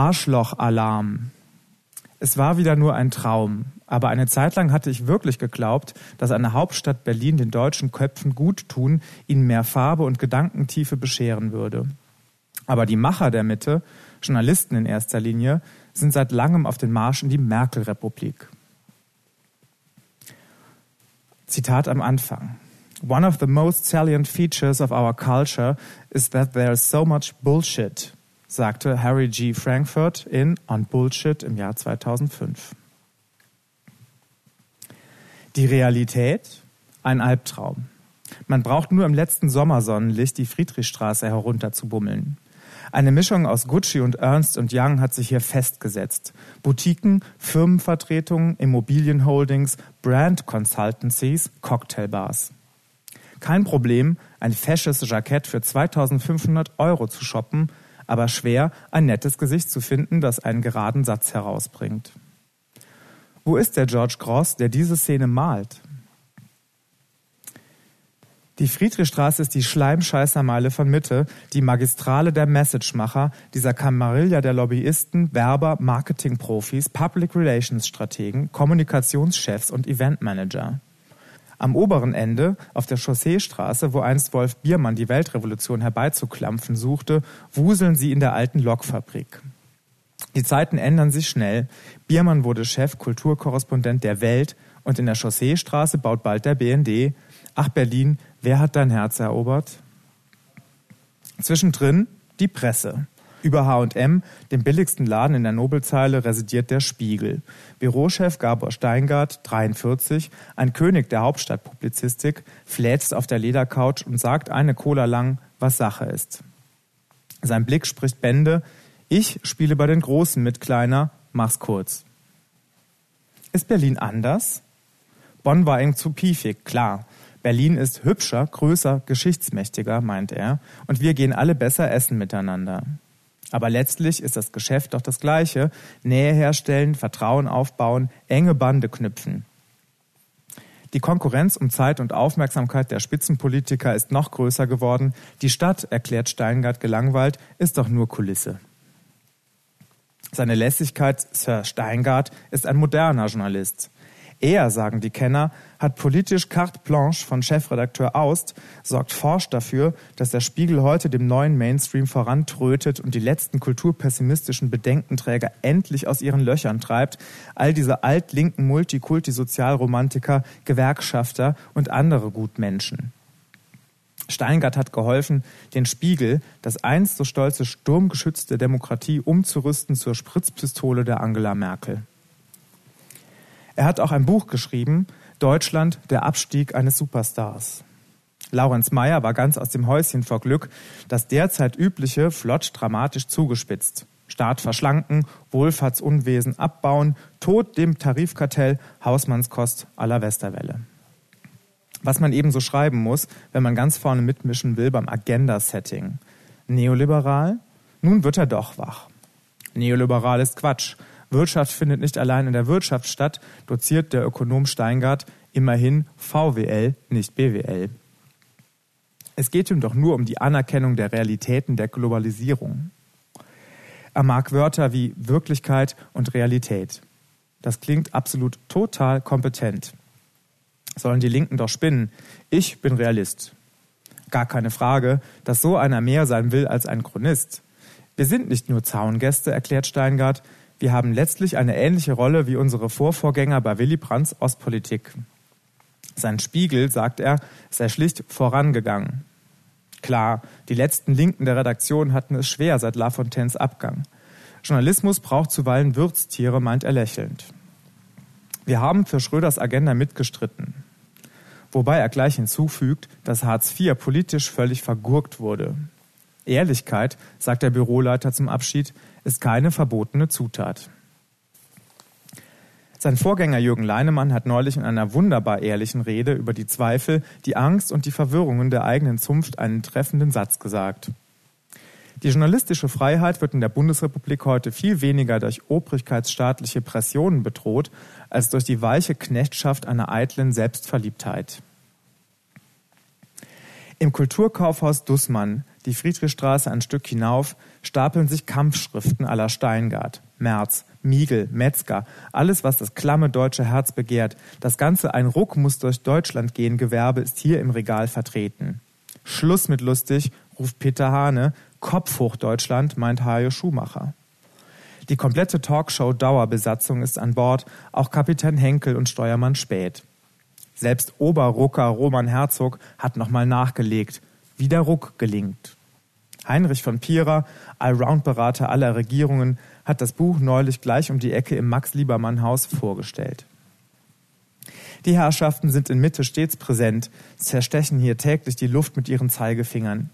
Arschloch-Alarm. Es war wieder nur ein Traum, aber eine Zeit lang hatte ich wirklich geglaubt, dass eine Hauptstadt Berlin den deutschen Köpfen gut tun, ihnen mehr Farbe und Gedankentiefe bescheren würde. Aber die Macher der Mitte, Journalisten in erster Linie, sind seit langem auf den Marsch in die Merkel-Republik. Zitat am Anfang. One of the most salient features of our culture is that there is so much bullshit, sagte Harry G. Frankfurt in On Bullshit im Jahr 2005. Die Realität? Ein Albtraum. Man braucht nur im letzten Sommersonnenlicht die Friedrichstraße herunterzubummeln. Eine Mischung aus Gucci und Ernst Young hat sich hier festgesetzt. Boutiquen, Firmenvertretungen, Immobilienholdings, Brand Consultancies, Cocktailbars. Kein Problem, ein fesches Jackett für 2500 Euro zu shoppen, aber schwer, ein nettes Gesicht zu finden, das einen geraden Satz herausbringt. Wo ist der George Gross, der diese Szene malt? Die Friedrichstraße ist die Schleimscheißermeile von Mitte, die Magistrale der Messagemacher, dieser Kamarilla der Lobbyisten, Werber, Marketingprofis, Public Relations Strategen, Kommunikationschefs und Eventmanager. Am oberen Ende, auf der Chausseestraße, wo einst Wolf Biermann die Weltrevolution herbeizuklampfen suchte, wuseln sie in der alten Lokfabrik. Die Zeiten ändern sich schnell. Biermann wurde Chef Kulturkorrespondent der Welt und in der Chausseestraße baut bald der BND. Ach Berlin, wer hat dein Herz erobert? Zwischendrin die Presse. Über H&M, dem billigsten Laden in der Nobelzeile, residiert der Spiegel. Bürochef Gabor Steingart, 43, ein König der Hauptstadtpublizistik, fläzt auf der Ledercouch und sagt eine Cola lang, was Sache ist. Sein Blick spricht Bände, ich spiele bei den Großen mit Kleiner, mach's kurz. Ist Berlin anders? Bonn war ihm zu piefig, klar. Berlin ist hübscher, größer, geschichtsmächtiger, meint er, und wir gehen alle besser essen miteinander. Aber letztlich ist das Geschäft doch das gleiche. Nähe herstellen, Vertrauen aufbauen, enge Bande knüpfen. Die Konkurrenz um Zeit und Aufmerksamkeit der Spitzenpolitiker ist noch größer geworden. Die Stadt, erklärt Steingart gelangweilt, ist doch nur Kulisse. Seine Lässigkeit, Sir Steingart, ist ein moderner Journalist. Er, sagen die Kenner, hat politisch carte blanche von Chefredakteur Aust, sorgt forsch dafür, dass der Spiegel heute dem neuen Mainstream vorantrötet und die letzten kulturpessimistischen Bedenkenträger endlich aus ihren Löchern treibt, all diese altlinken Multikulti-Sozialromantiker, Gewerkschafter und andere Gutmenschen. Steingart hat geholfen, den Spiegel, das einst so stolze Sturmgeschütz der Demokratie, umzurüsten zur Spritzpistole der Angela Merkel. Er hat auch ein Buch geschrieben, Deutschland, der Abstieg eines Superstars. Laurenz Meyer war ganz aus dem Häuschen vor Glück, das derzeit übliche flott dramatisch zugespitzt. Staat verschlanken, Wohlfahrtsunwesen abbauen, Tod dem Tarifkartell, Hausmannskost aller Westerwelle was man eben so schreiben muss, wenn man ganz vorne mitmischen will beim Agenda-Setting. Neoliberal? Nun wird er doch wach. Neoliberal ist Quatsch. Wirtschaft findet nicht allein in der Wirtschaft statt, doziert der Ökonom Steingart immerhin VWL, nicht BWL. Es geht ihm doch nur um die Anerkennung der Realitäten der Globalisierung. Er mag Wörter wie Wirklichkeit und Realität. Das klingt absolut total kompetent sollen die Linken doch spinnen. Ich bin Realist. Gar keine Frage, dass so einer mehr sein will als ein Chronist. Wir sind nicht nur Zaungäste, erklärt Steingart, wir haben letztlich eine ähnliche Rolle wie unsere Vorvorgänger bei Willy Brandts Ostpolitik. Sein Spiegel, sagt er, sei schlicht vorangegangen. Klar, die letzten Linken der Redaktion hatten es schwer seit Lafontaines Abgang. Journalismus braucht zuweilen Würztiere, meint er lächelnd. Wir haben für Schröders Agenda mitgestritten. Wobei er gleich hinzufügt, dass Hartz IV politisch völlig vergurkt wurde. Ehrlichkeit, sagt der Büroleiter zum Abschied, ist keine verbotene Zutat. Sein Vorgänger Jürgen Leinemann hat neulich in einer wunderbar ehrlichen Rede über die Zweifel, die Angst und die Verwirrungen der eigenen Zunft einen treffenden Satz gesagt. Die journalistische Freiheit wird in der Bundesrepublik heute viel weniger durch obrigkeitsstaatliche Pressionen bedroht, als durch die weiche Knechtschaft einer eitlen Selbstverliebtheit. Im Kulturkaufhaus Dussmann, die Friedrichstraße ein Stück hinauf, stapeln sich Kampfschriften aller Steingart, Merz, Miegel, Metzger, alles, was das klamme deutsche Herz begehrt. Das ganze Ein Ruck muss durch Deutschland gehen Gewerbe ist hier im Regal vertreten. Schluss mit lustig, ruft Peter Hane. Kopf hoch Deutschland, meint Hajo Schumacher. Die komplette Talkshow-Dauerbesatzung ist an Bord, auch Kapitän Henkel und Steuermann Späth. Selbst Oberrucker Roman Herzog hat nochmal nachgelegt, wie der Ruck gelingt. Heinrich von Pierer, Allround-Berater aller Regierungen, hat das Buch neulich gleich um die Ecke im Max-Liebermann-Haus vorgestellt. Die Herrschaften sind in Mitte stets präsent, zerstechen hier täglich die Luft mit ihren Zeigefingern.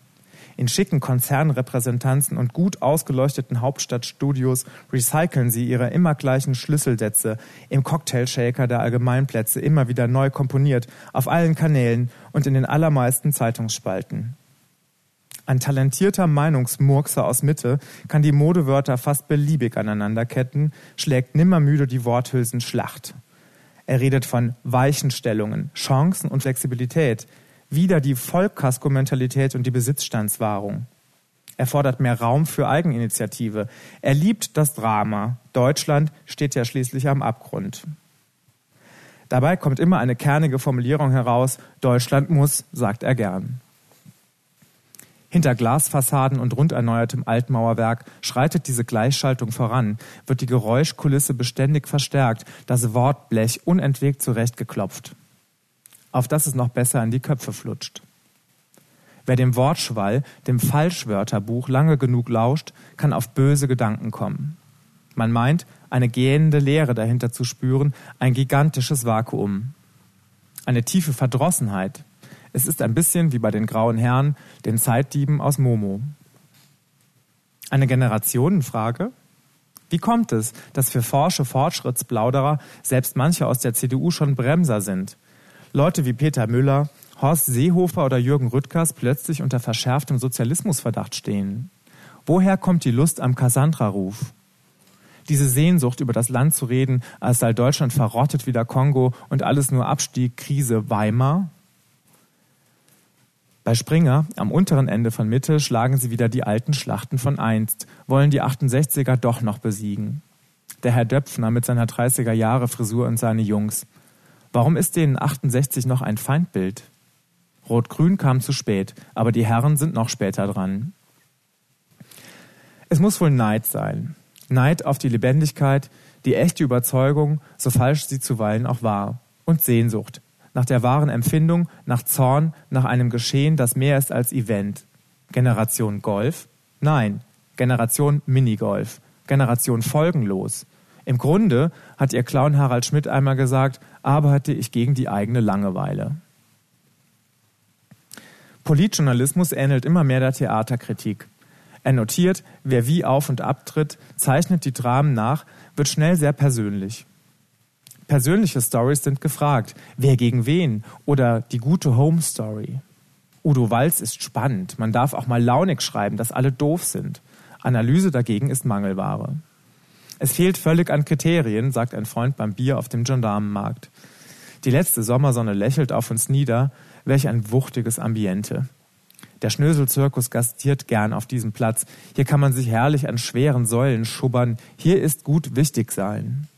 In schicken Konzernrepräsentanzen und gut ausgeleuchteten Hauptstadtstudios recyceln sie ihre immer gleichen Schlüsselsätze im Cocktailshaker der Allgemeinplätze immer wieder neu komponiert, auf allen Kanälen und in den allermeisten Zeitungsspalten. Ein talentierter Meinungsmurkser aus Mitte kann die Modewörter fast beliebig aneinanderketten, schlägt nimmermüde die Worthülsen Schlacht. Er redet von Weichenstellungen, Chancen und Flexibilität, wieder die Vollkasko-Mentalität und die Besitzstandswahrung. Er fordert mehr Raum für Eigeninitiative. Er liebt das Drama. Deutschland steht ja schließlich am Abgrund. Dabei kommt immer eine kernige Formulierung heraus, Deutschland muss, sagt er gern. Hinter Glasfassaden und rund erneuertem Altmauerwerk schreitet diese Gleichschaltung voran, wird die Geräuschkulisse beständig verstärkt, das Wortblech unentwegt zurechtgeklopft auf das es noch besser in die Köpfe flutscht. Wer dem Wortschwall, dem Falschwörterbuch lange genug lauscht, kann auf böse Gedanken kommen. Man meint, eine gähnende Leere dahinter zu spüren, ein gigantisches Vakuum. Eine tiefe Verdrossenheit. Es ist ein bisschen wie bei den grauen Herren, den Zeitdieben aus Momo. Eine Generationenfrage? Wie kommt es, dass für forsche Fortschrittsplauderer selbst manche aus der CDU schon Bremser sind, Leute wie Peter Müller, Horst Seehofer oder Jürgen Rüttgers plötzlich unter verschärftem Sozialismusverdacht stehen? Woher kommt die Lust am Cassandra-Ruf? Diese Sehnsucht, über das Land zu reden, als sei Deutschland verrottet wie der Kongo und alles nur Abstieg, Krise, Weimar? Bei Springer, am unteren Ende von Mitte, schlagen sie wieder die alten Schlachten von einst, wollen die 68er doch noch besiegen. Der Herr Döpfner mit seiner 30er Jahre Frisur und seine Jungs. Warum ist denen 68 noch ein Feindbild? Rot-Grün kam zu spät, aber die Herren sind noch später dran. Es muss wohl Neid sein. Neid auf die Lebendigkeit, die echte Überzeugung, so falsch sie zuweilen auch war. Und Sehnsucht. Nach der wahren Empfindung, nach Zorn, nach einem Geschehen, das mehr ist als Event. Generation Golf? Nein. Generation Minigolf. Generation folgenlos. Im Grunde, hat ihr Clown Harald Schmidt einmal gesagt, arbeite ich gegen die eigene Langeweile. Politjournalismus ähnelt immer mehr der Theaterkritik. Er notiert, wer wie auf und abtritt, zeichnet die Dramen nach, wird schnell sehr persönlich. Persönliche Stories sind gefragt, wer gegen wen oder die gute Home Story. Udo Walz ist spannend, man darf auch mal launig schreiben, dass alle doof sind. Analyse dagegen ist Mangelware. Es fehlt völlig an Kriterien, sagt ein Freund beim Bier auf dem Gendarmenmarkt. Die letzte Sommersonne lächelt auf uns nieder, welch ein wuchtiges Ambiente. Der Schnöselzirkus gastiert gern auf diesem Platz. Hier kann man sich herrlich an schweren Säulen schubbern. Hier ist gut wichtig sein.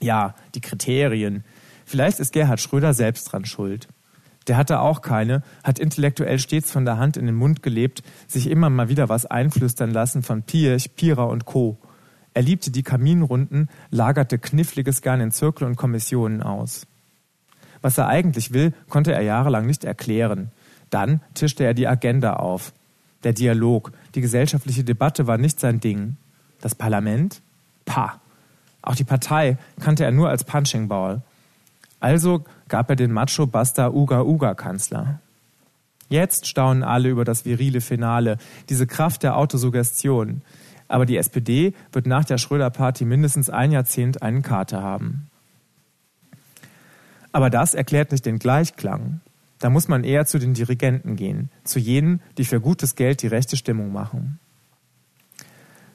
Ja, die Kriterien. Vielleicht ist Gerhard Schröder selbst dran schuld. Der hatte auch keine, hat intellektuell stets von der Hand in den Mund gelebt, sich immer mal wieder was einflüstern lassen von Pirch, Pira und Co. Er liebte die Kaminrunden, lagerte Kniffliges gern in Zirkel und Kommissionen aus. Was er eigentlich will, konnte er jahrelang nicht erklären. Dann tischte er die Agenda auf. Der Dialog, die gesellschaftliche Debatte war nicht sein Ding. Das Parlament? Pah. Auch die Partei kannte er nur als Punching Ball. Also gab er den Macho Basta Uga Uga Kanzler. Jetzt staunen alle über das virile Finale, diese Kraft der Autosuggestion, aber die SPD wird nach der Schröder-Party mindestens ein Jahrzehnt einen Kater haben. Aber das erklärt nicht den Gleichklang. Da muss man eher zu den Dirigenten gehen, zu jenen, die für gutes Geld die rechte Stimmung machen.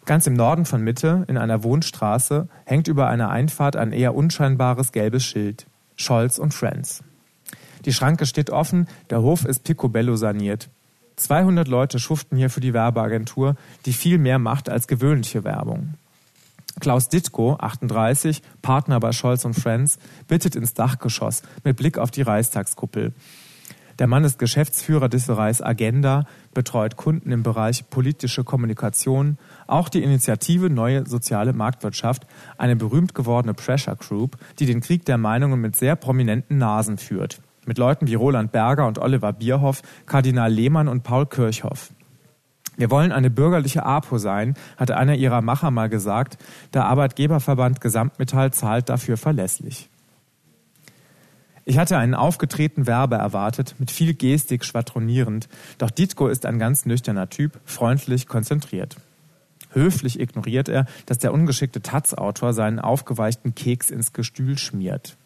Ganz im Norden von Mitte, in einer Wohnstraße, hängt über einer Einfahrt ein eher unscheinbares gelbes Schild. Scholz und Friends. Die Schranke steht offen, der Hof ist picobello saniert. 200 Leute schuften hier für die Werbeagentur, die viel mehr macht als gewöhnliche Werbung. Klaus Dittko, 38, Partner bei Scholz und Friends, bittet ins Dachgeschoss mit Blick auf die Reichstagskuppel. Der Mann ist Geschäftsführer des Bereichs Agenda, betreut Kunden im Bereich politische Kommunikation, auch die Initiative Neue Soziale Marktwirtschaft, eine berühmt gewordene Pressure Group, die den Krieg der Meinungen mit sehr prominenten Nasen führt. Mit Leuten wie Roland Berger und Oliver Bierhoff, Kardinal Lehmann und Paul Kirchhoff. Wir wollen eine bürgerliche APO sein, hat einer ihrer Macher mal gesagt. Der Arbeitgeberverband Gesamtmetall zahlt dafür verlässlich. Ich hatte einen aufgetretenen Werber erwartet, mit viel Gestik schwadronierend, doch Dietko ist ein ganz nüchterner Typ, freundlich, konzentriert. Höflich ignoriert er, dass der ungeschickte Taz-Autor seinen aufgeweichten Keks ins Gestühl schmiert.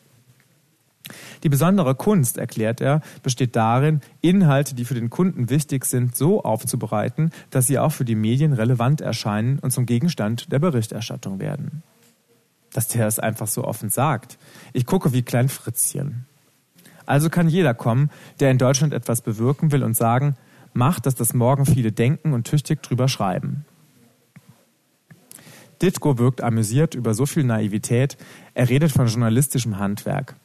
Die besondere Kunst, erklärt er, besteht darin, Inhalte, die für den Kunden wichtig sind, so aufzubereiten, dass sie auch für die Medien relevant erscheinen und zum Gegenstand der Berichterstattung werden. Dass der es einfach so offen sagt. Ich gucke wie Klein Fritzchen. Also kann jeder kommen, der in Deutschland etwas bewirken will und sagen, mach, dass das morgen viele denken und tüchtig drüber schreiben. Ditko wirkt amüsiert über so viel Naivität, er redet von journalistischem Handwerk.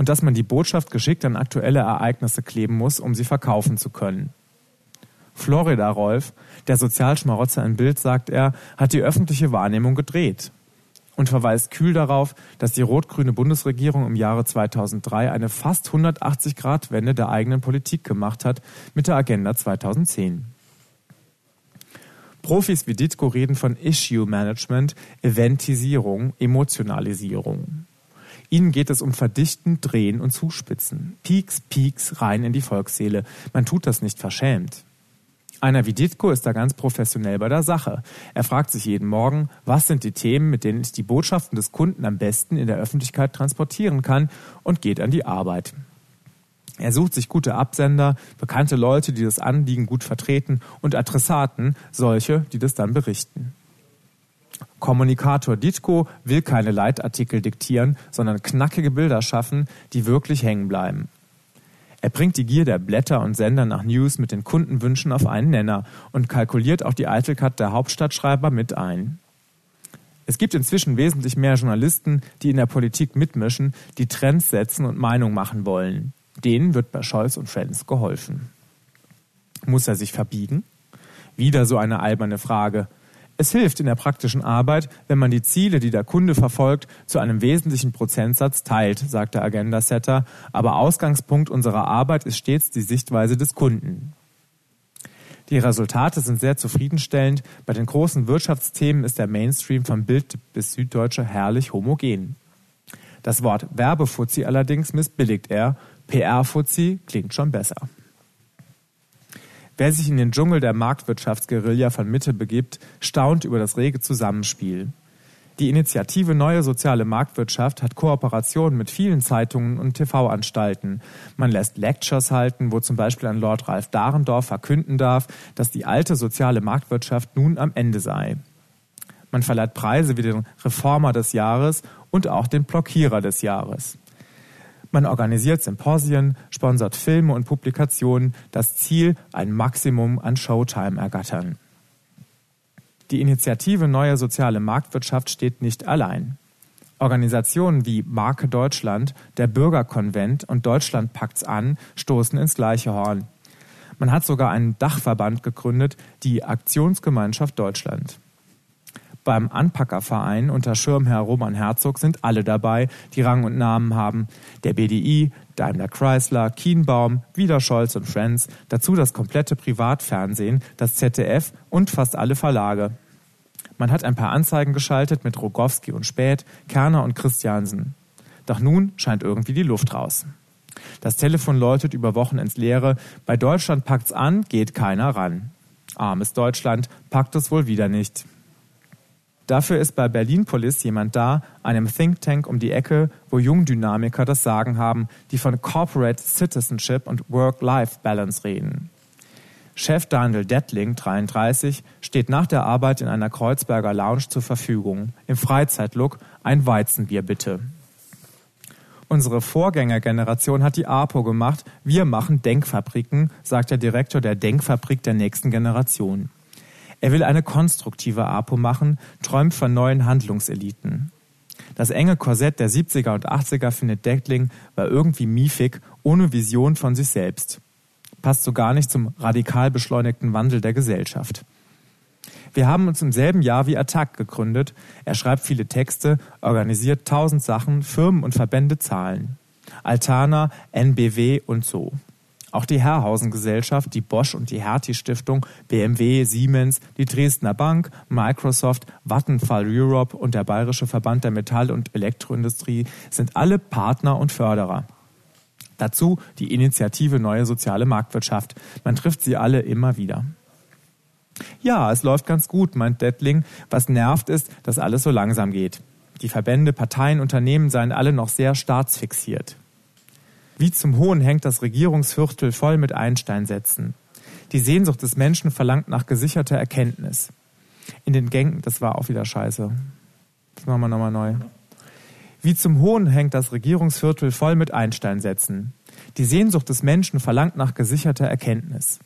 Und dass man die Botschaft geschickt an aktuelle Ereignisse kleben muss, um sie verkaufen zu können. Florida Rolf, der Sozialschmarotzer im Bild, sagt er, hat die öffentliche Wahrnehmung gedreht und verweist kühl darauf, dass die rot-grüne Bundesregierung im Jahre 2003 eine fast 180-Grad-Wende der eigenen Politik gemacht hat mit der Agenda 2010. Profis wie Ditko reden von Issue Management, Eventisierung, Emotionalisierung. Ihnen geht es um Verdichten, Drehen und Zuspitzen. Peaks, Peaks rein in die Volksseele. Man tut das nicht verschämt. Einer wie Ditko ist da ganz professionell bei der Sache. Er fragt sich jeden Morgen, was sind die Themen, mit denen ich die Botschaften des Kunden am besten in der Öffentlichkeit transportieren kann und geht an die Arbeit. Er sucht sich gute Absender, bekannte Leute, die das Anliegen gut vertreten und Adressaten, solche, die das dann berichten. Kommunikator Ditko will keine Leitartikel diktieren, sondern knackige Bilder schaffen, die wirklich hängen bleiben. Er bringt die Gier der Blätter und Sender nach News mit den Kundenwünschen auf einen Nenner und kalkuliert auch die Eitelkeit der Hauptstadtschreiber mit ein. Es gibt inzwischen wesentlich mehr Journalisten, die in der Politik mitmischen, die Trends setzen und Meinung machen wollen. Denen wird bei Scholz und Friends geholfen. Muss er sich verbiegen? Wieder so eine alberne Frage. Es hilft in der praktischen Arbeit, wenn man die Ziele, die der Kunde verfolgt, zu einem wesentlichen Prozentsatz teilt, sagt der Agenda-Setter, aber Ausgangspunkt unserer Arbeit ist stets die Sichtweise des Kunden. Die Resultate sind sehr zufriedenstellend. Bei den großen Wirtschaftsthemen ist der Mainstream von Bild bis Süddeutsche herrlich homogen. Das Wort Werbefuzzi allerdings missbilligt er. PR-Fuzzi klingt schon besser. Wer sich in den Dschungel der Marktwirtschaftsguerilla von Mitte begibt, staunt über das rege Zusammenspiel. Die Initiative Neue Soziale Marktwirtschaft hat Kooperationen mit vielen Zeitungen und TV-Anstalten. Man lässt Lectures halten, wo zum Beispiel ein Lord Ralf Dahrendorf verkünden darf, dass die alte soziale Marktwirtschaft nun am Ende sei. Man verleiht Preise wie den Reformer des Jahres und auch den Blockierer des Jahres. Man organisiert Symposien, sponsert Filme und Publikationen, das Ziel ein Maximum an Showtime ergattern. Die Initiative Neue Soziale Marktwirtschaft steht nicht allein. Organisationen wie Marke Deutschland, der Bürgerkonvent und Deutschland packt's an stoßen ins gleiche Horn. Man hat sogar einen Dachverband gegründet, die Aktionsgemeinschaft Deutschland. Beim Anpackerverein unter Schirmherr Roman Herzog sind alle dabei, die Rang und Namen haben. Der BDI, Daimler Chrysler, Kienbaum, wieder Scholz und Friends, dazu das komplette Privatfernsehen, das ZDF und fast alle Verlage. Man hat ein paar Anzeigen geschaltet mit Rogowski und Späth, Kerner und Christiansen. Doch nun scheint irgendwie die Luft raus. Das Telefon läutet über Wochen ins Leere. Bei Deutschland packt's an, geht keiner ran. Armes Deutschland packt es wohl wieder nicht. Dafür ist bei Berlin Police jemand da, einem Think Tank um die Ecke, wo Jungdynamiker das Sagen haben, die von Corporate Citizenship und Work-Life-Balance reden. Chef Daniel Dettling, 33, steht nach der Arbeit in einer Kreuzberger Lounge zur Verfügung. Im Freizeitlook ein Weizenbier bitte. Unsere Vorgängergeneration hat die APO gemacht. Wir machen Denkfabriken, sagt der Direktor der Denkfabrik der nächsten Generation. Er will eine konstruktive APO machen, träumt von neuen Handlungseliten. Das enge Korsett der 70er und 80er findet Deckling war irgendwie miefig, ohne Vision von sich selbst. Passt so gar nicht zum radikal beschleunigten Wandel der Gesellschaft. Wir haben uns im selben Jahr wie Attac gegründet. Er schreibt viele Texte, organisiert tausend Sachen, Firmen und Verbände zahlen. Altana, NBW und so. Auch die Herrhausen-Gesellschaft, die Bosch und die Hertie-Stiftung, BMW, Siemens, die Dresdner Bank, Microsoft, Vattenfall Europe und der Bayerische Verband der Metall- und Elektroindustrie sind alle Partner und Förderer. Dazu die Initiative Neue Soziale Marktwirtschaft. Man trifft sie alle immer wieder. Ja, es läuft ganz gut, meint Dettling. Was nervt ist, dass alles so langsam geht. Die Verbände, Parteien, Unternehmen seien alle noch sehr staatsfixiert. Wie zum Hohn hängt das Regierungsviertel voll mit Einsteinsätzen. Die Sehnsucht des Menschen verlangt nach gesicherter Erkenntnis. In den Gängen, das war auch wieder scheiße. Das machen wir nochmal neu. Wie zum Hohn hängt das Regierungsviertel voll mit Einsteinsätzen. Die Sehnsucht des Menschen verlangt nach gesicherter Erkenntnis.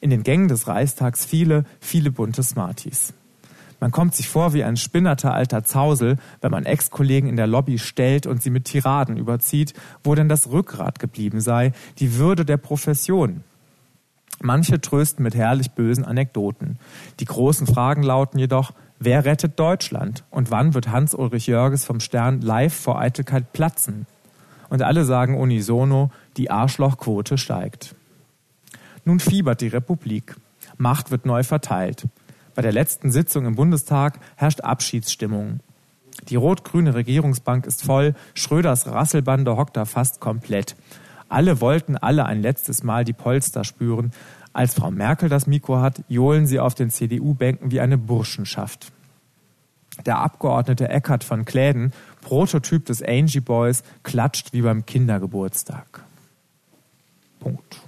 In den Gängen des Reichstags viele, viele bunte Smarties. Man kommt sich vor wie ein spinnerter alter Zausel, wenn man Ex-Kollegen in der Lobby stellt und sie mit Tiraden überzieht, wo denn das Rückgrat geblieben sei, die Würde der Profession. Manche trösten mit herrlich bösen Anekdoten. Die großen Fragen lauten jedoch, wer rettet Deutschland und wann wird Hans-Ulrich Jörges vom Stern live vor Eitelkeit platzen? Und alle sagen unisono, die Arschlochquote steigt. Nun fiebert die Republik. Macht wird neu verteilt. Bei der letzten Sitzung im Bundestag herrscht Abschiedsstimmung. Die rot-grüne Regierungsbank ist voll, Schröders Rasselbande hockt da fast komplett. Alle wollten alle ein letztes Mal die Polster spüren. Als Frau Merkel das Mikro hat, johlen sie auf den CDU-Bänken wie eine Burschenschaft. Der Abgeordnete Eckert von Kläden, Prototyp des Angie Boys, klatscht wie beim Kindergeburtstag. Punkt.